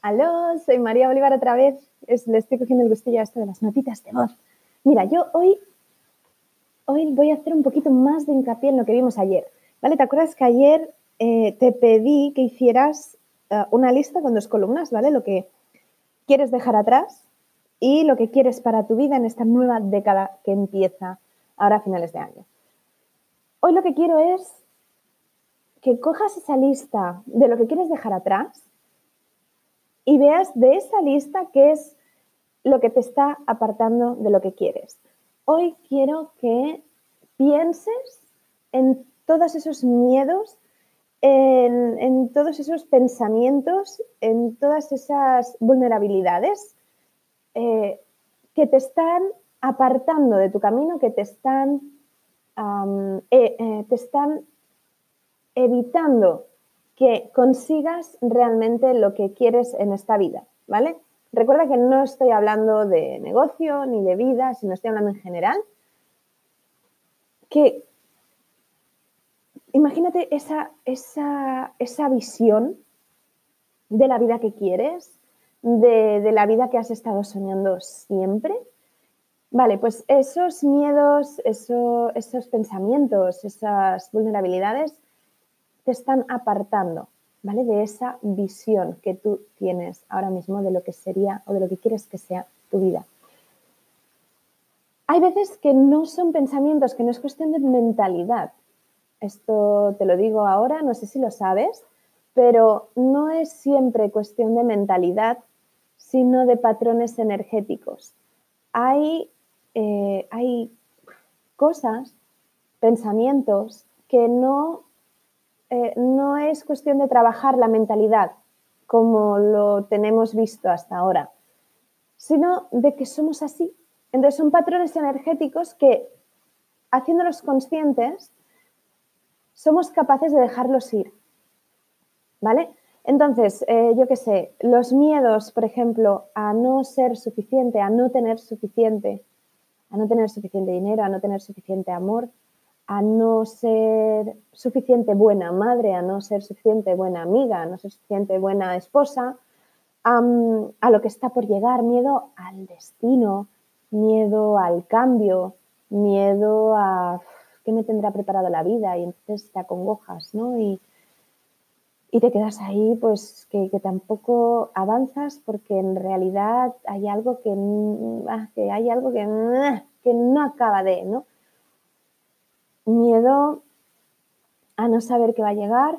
Aló, soy María Bolívar otra vez. Le estoy cogiendo el gustillo a esto de las notitas de voz. Mira, yo hoy, hoy voy a hacer un poquito más de hincapié en lo que vimos ayer. ¿Vale? ¿Te acuerdas que ayer eh, te pedí que hicieras eh, una lista con dos columnas, ¿vale? Lo que quieres dejar atrás y lo que quieres para tu vida en esta nueva década que empieza ahora a finales de año. Hoy lo que quiero es que cojas esa lista de lo que quieres dejar atrás y veas de esa lista qué es lo que te está apartando de lo que quieres. Hoy quiero que pienses en todos esos miedos, en, todos esos pensamientos, en todas esas vulnerabilidades eh, que te están apartando de tu camino, que te están, eh, eh, te están evitando que consigas realmente lo que quieres en esta vida, ¿vale? Recuerda que no estoy hablando de negocio ni de vida, sino estoy hablando en general. Que imagínate esa, esa, esa visión de la vida que quieres, de, la vida que has estado soñando siempre. Vale, pues esos miedos, esos pensamientos, esas vulnerabilidades te están apartando, ¿vale? De esa visión que tú tienes ahora mismo de lo que sería o de lo que quieres que sea tu vida. Hay veces que no son pensamientos, que no es cuestión de mentalidad. Esto te lo digo ahora, no sé si lo sabes, pero no es siempre cuestión de mentalidad, sino de patrones energéticos. Hay, eh, hay cosas, pensamientos que no eh, no es cuestión de trabajar la mentalidad como lo tenemos visto hasta ahora, sino de que somos así. Entonces son patrones energéticos que, haciéndolos conscientes, somos capaces de dejarlos ir. ¿Vale? Entonces, eh, yo qué sé, los miedos, por ejemplo, a no ser suficiente, a no tener suficiente, a no tener suficiente dinero, a no tener suficiente amor, a no ser suficiente buena madre, a no ser suficiente buena amiga, a no ser suficiente buena esposa, a lo que está por llegar, miedo al destino, miedo al cambio, miedo a qué me tendrá preparado la vida y entonces te acongojas, ¿no? Y, y te quedas ahí, pues que, tampoco avanzas porque en realidad hay algo que, ah, que hay algo que, que no acaba de, ¿no? Miedo a no saber qué va a llegar,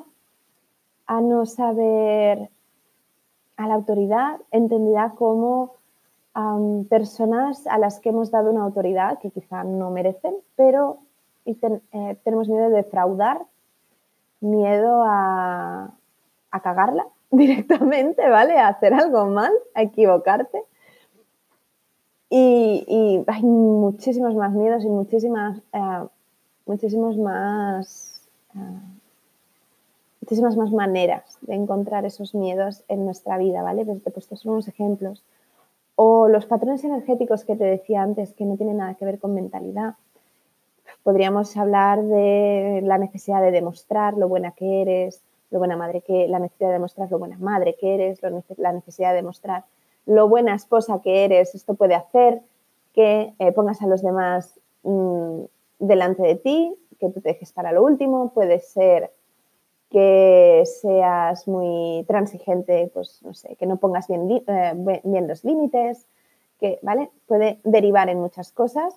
a no saber a la autoridad, entendida como personas a las que hemos dado una autoridad que quizá no merecen, pero eh, tenemos miedo de defraudar, miedo a, cagarla directamente, ¿vale? A hacer algo mal, a equivocarte. Y, hay muchísimos más miedos y muchísimas eh, muchísimos más, ah, muchísimas más maneras de encontrar esos miedos en nuestra vida, ¿vale? Pues te he unos ejemplos. O los patrones energéticos que te decía antes, que no tienen nada que ver con mentalidad. Podríamos hablar de la necesidad de demostrar lo buena que eres, lo buena madre que, la necesidad de demostrar lo buena madre que eres, la necesidad de demostrar lo buena esposa que eres. Esto puede hacer que eh, pongas a los demás mm, delante de ti, que tú te dejes para lo último, puede ser que seas muy transigente, pues no sé, que no pongas bien, eh, los límites, que, ¿vale? Puede derivar en muchas cosas.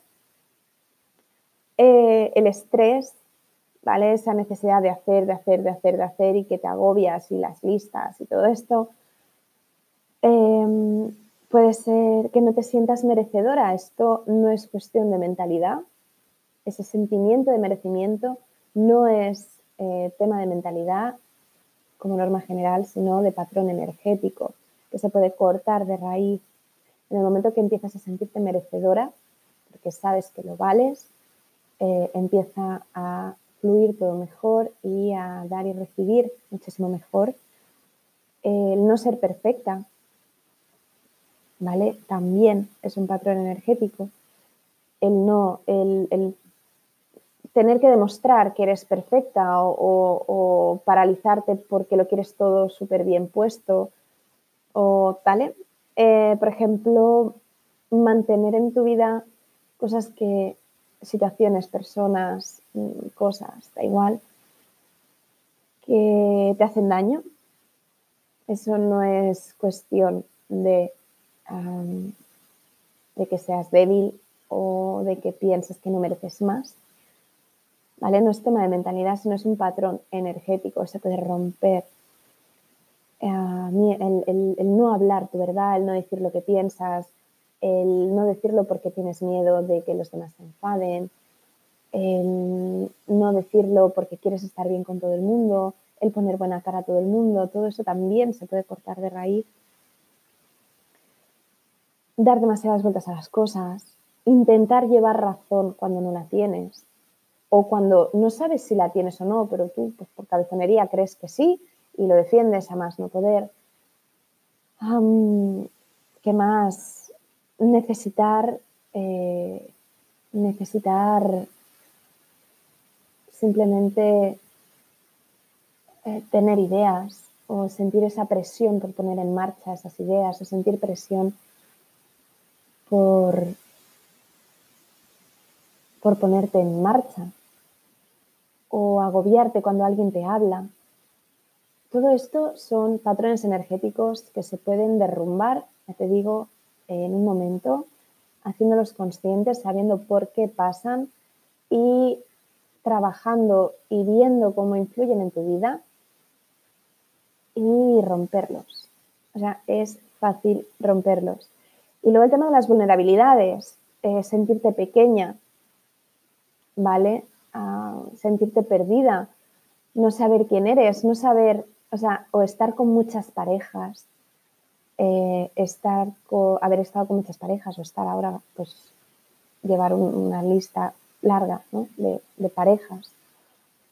Eh, el estrés, ¿vale? Esa necesidad de hacer, de hacer, de hacer, de hacer y que te agobias y las listas y todo esto. Em, puede ser que no te sientas merecedora. Esto no es cuestión de mentalidad, ese sentimiento de merecimiento no es eh, tema de mentalidad como norma general, sino de patrón energético, que se puede cortar de raíz. En el momento que empiezas a sentirte merecedora, porque sabes que lo vales, eh, empieza a fluir todo mejor y a dar y recibir muchísimo mejor. El no ser perfecta, ¿vale? También es un patrón energético. El no, el tener que demostrar que eres perfecta o, paralizarte porque lo quieres todo súper bien puesto, o tal. Eh, por ejemplo, mantener en tu vida cosas que, situaciones, personas, mm, cosas, da igual, que te hacen daño. Eso no es cuestión de, de que seas débil o de que pienses que no mereces más. No es tema de mentalidad, sino es un patrón energético, se puede romper. Eh, el, el no hablar tu verdad, el no decir lo que piensas, el no decirlo porque tienes miedo de que los demás se enfaden, el no decirlo porque quieres estar bien con todo el mundo, el poner buena cara a todo el mundo, todo eso también se puede cortar de raíz. Dar demasiadas vueltas a las cosas, intentar llevar razón cuando no la tienes o cuando no sabes si la tienes o no, pero tú pues, por cabezonería crees que sí y lo defiendes a más no poder. ¿Qué más? necesitar, eh, necesitar simplemente eh, tener ideas o sentir esa presión por poner en marcha esas ideas o sentir presión por, por ponerte en marcha o agobiarte cuando alguien te habla. Todo esto son patrones energéticos que se pueden derrumbar, ya te digo, en un momento, haciéndolos conscientes, sabiendo por qué pasan y trabajando y viendo cómo influyen en tu vida y romperlos. O sea, es fácil romperlos. Y luego el tema de las vulnerabilidades, eh, sentirte pequeña, ¿vale? Sentirte perdida, no saber quién eres, no saber, o sea, o estar con muchas parejas, eh, estar haber estado con muchas parejas o estar ahora, pues, llevar una lista larga de, parejas.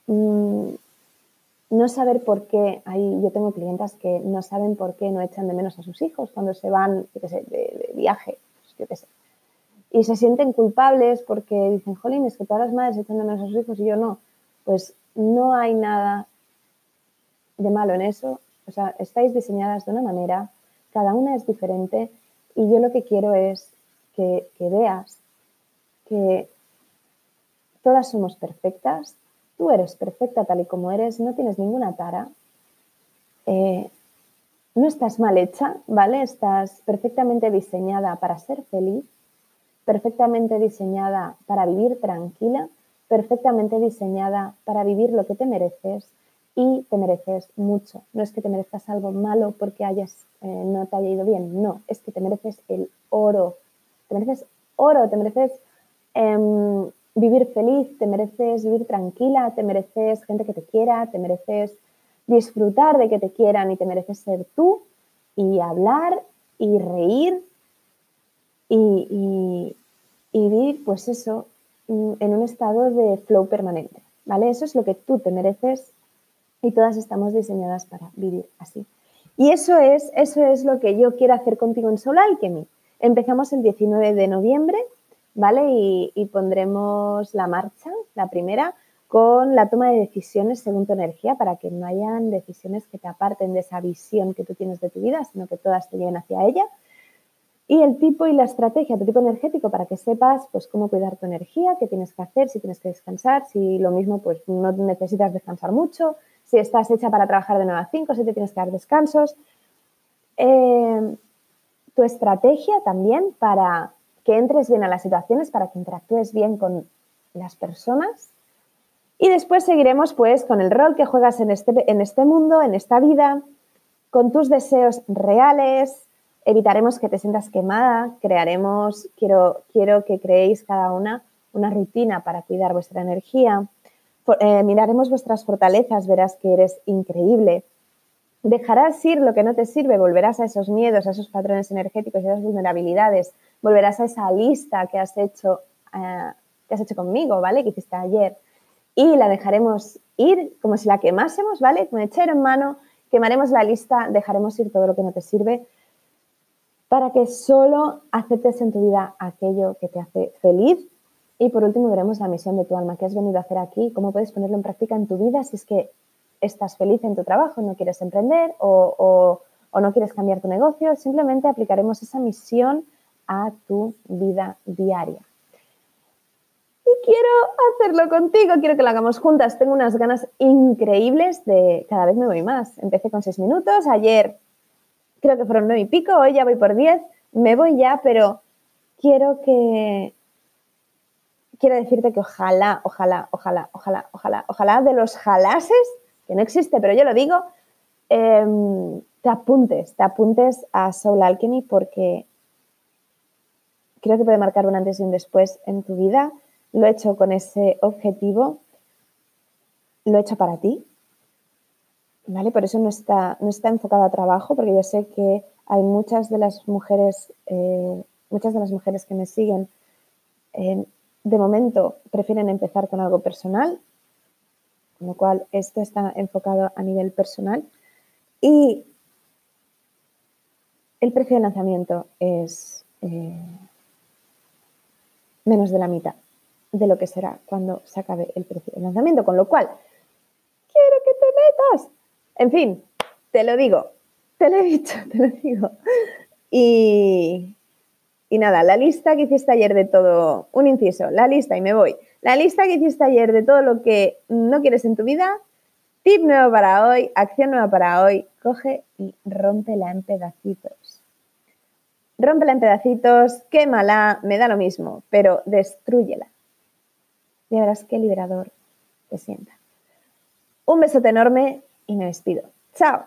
Mm, no saber por qué, ahí yo tengo clientas que no saben por qué no echan de menos a sus hijos cuando se van, de, viaje, pues, Y se sienten culpables porque dicen, jolín, es que todas las madres echan de a sus hijos y yo no. Pues no hay nada de malo en eso. O sea, estáis diseñadas de una manera cada una es diferente y yo lo que quiero es que, veas que todas somos perfectas, tú eres perfecta tal y como eres, no tienes ninguna tara, eh, no estás mal hecha, ¿vale? Estás perfectamente diseñada para ser feliz, perfectamente diseñada para vivir tranquila, perfectamente diseñada para vivir lo que te mereces y te mereces mucho. No es que te merezcas algo malo porque hayas, eh, no te haya ido bien, no, es que te mereces el oro, te mereces oro, te mereces em, vivir feliz, te mereces vivir tranquila, te mereces gente que te quiera, te mereces disfrutar de que te quieran y te mereces ser tú y hablar y reír y, y vivir, pues eso, en un estado de flow permanente, ¿vale? Eso es lo que tú te mereces y todas estamos diseñadas para vivir así. Y eso es, eso es lo que yo quiero hacer contigo en Soul Alchemy. Empezamos el 19 de noviembre, ¿vale? Y, pondremos la marcha, la primera, con la toma de decisiones según tu energía, para que no hayan decisiones que te aparten de esa visión que tú tienes de tu vida, sino que todas te lleven hacia ella. Y el tipo y la estrategia, tu tipo energético, para que sepas pues cómo cuidar tu energía, qué tienes que hacer, si tienes que descansar, si lo mismo pues no necesitas descansar mucho, si estás hecha para trabajar de 9 a 5, si te tienes que dar descansos. Eh, tu estrategia también para que entres bien a las situaciones, para que interactúes bien con las personas. Y después seguiremos pues con el rol que juegas en este, en este mundo, en esta vida, con tus deseos reales. Evitaremos que te sientas quemada, crearemos, quiero, quiero que creéis cada una una rutina para cuidar vuestra energía eh, miraremos vuestras fortalezas, verás que eres increíble. Dejarás ir lo que no te sirve, volverás a esos miedos, a esos patrones energéticos y a esas vulnerabilidades, volverás a esa lista que has hecho, eh, que has hecho conmigo, ¿vale? Que hiciste ayer. Y la dejaremos ir como si la quemásemos, ¿vale? Con echero en mano, quemaremos la lista, dejaremos ir todo lo que no te sirve para que solo aceptes en tu vida aquello que te hace feliz y por último veremos la misión de tu alma, qué has venido a hacer aquí, cómo puedes ponerlo en práctica en tu vida si es que estás feliz en tu trabajo, no quieres emprender o, no quieres cambiar tu negocio, simplemente aplicaremos esa misión a tu vida diaria. Y quiero hacerlo contigo, quiero que lo hagamos juntas. Tengo unas ganas increíbles de cada vez me voy más. Empecé con seis minutos, ayer creo que fueron nueve y pico, hoy ya voy por diez, me voy ya, pero quiero que quiero decirte que ojalá, ojalá, ojalá, ojalá, ojalá, ojalá de los jalases, que no existe, pero yo lo digo, em, te apuntes, te apuntes a Soul Alchemy porque creo que puede marcar un antes y un después en tu vida. Lo he hecho con ese objetivo, lo he hecho para ti, ¿vale? Por eso no está, no está enfocado a trabajo, porque yo sé que hay muchas de las mujeres, eh, muchas de las mujeres que me siguen eh, de momento prefieren empezar con algo personal, con lo cual esto está enfocado a nivel personal. Y el precio de lanzamiento es eh, menos de la mitad de lo que será cuando se acabe el precio de lanzamiento, con lo cual quiero que te metas. En fin, te lo digo, te lo he dicho, te lo digo. Y, y nada, la lista que hiciste ayer de todo, un inciso, la lista y me voy. La lista que hiciste ayer de todo lo que no quieres en tu vida, tip nuevo para hoy, acción nueva para hoy, coge y rómpela en pedacitos. Rómpela en pedacitos, quémala, me da lo mismo, pero destruyela. Y verás qué liberador te sienta. Un besote enorme y me despido. Chao.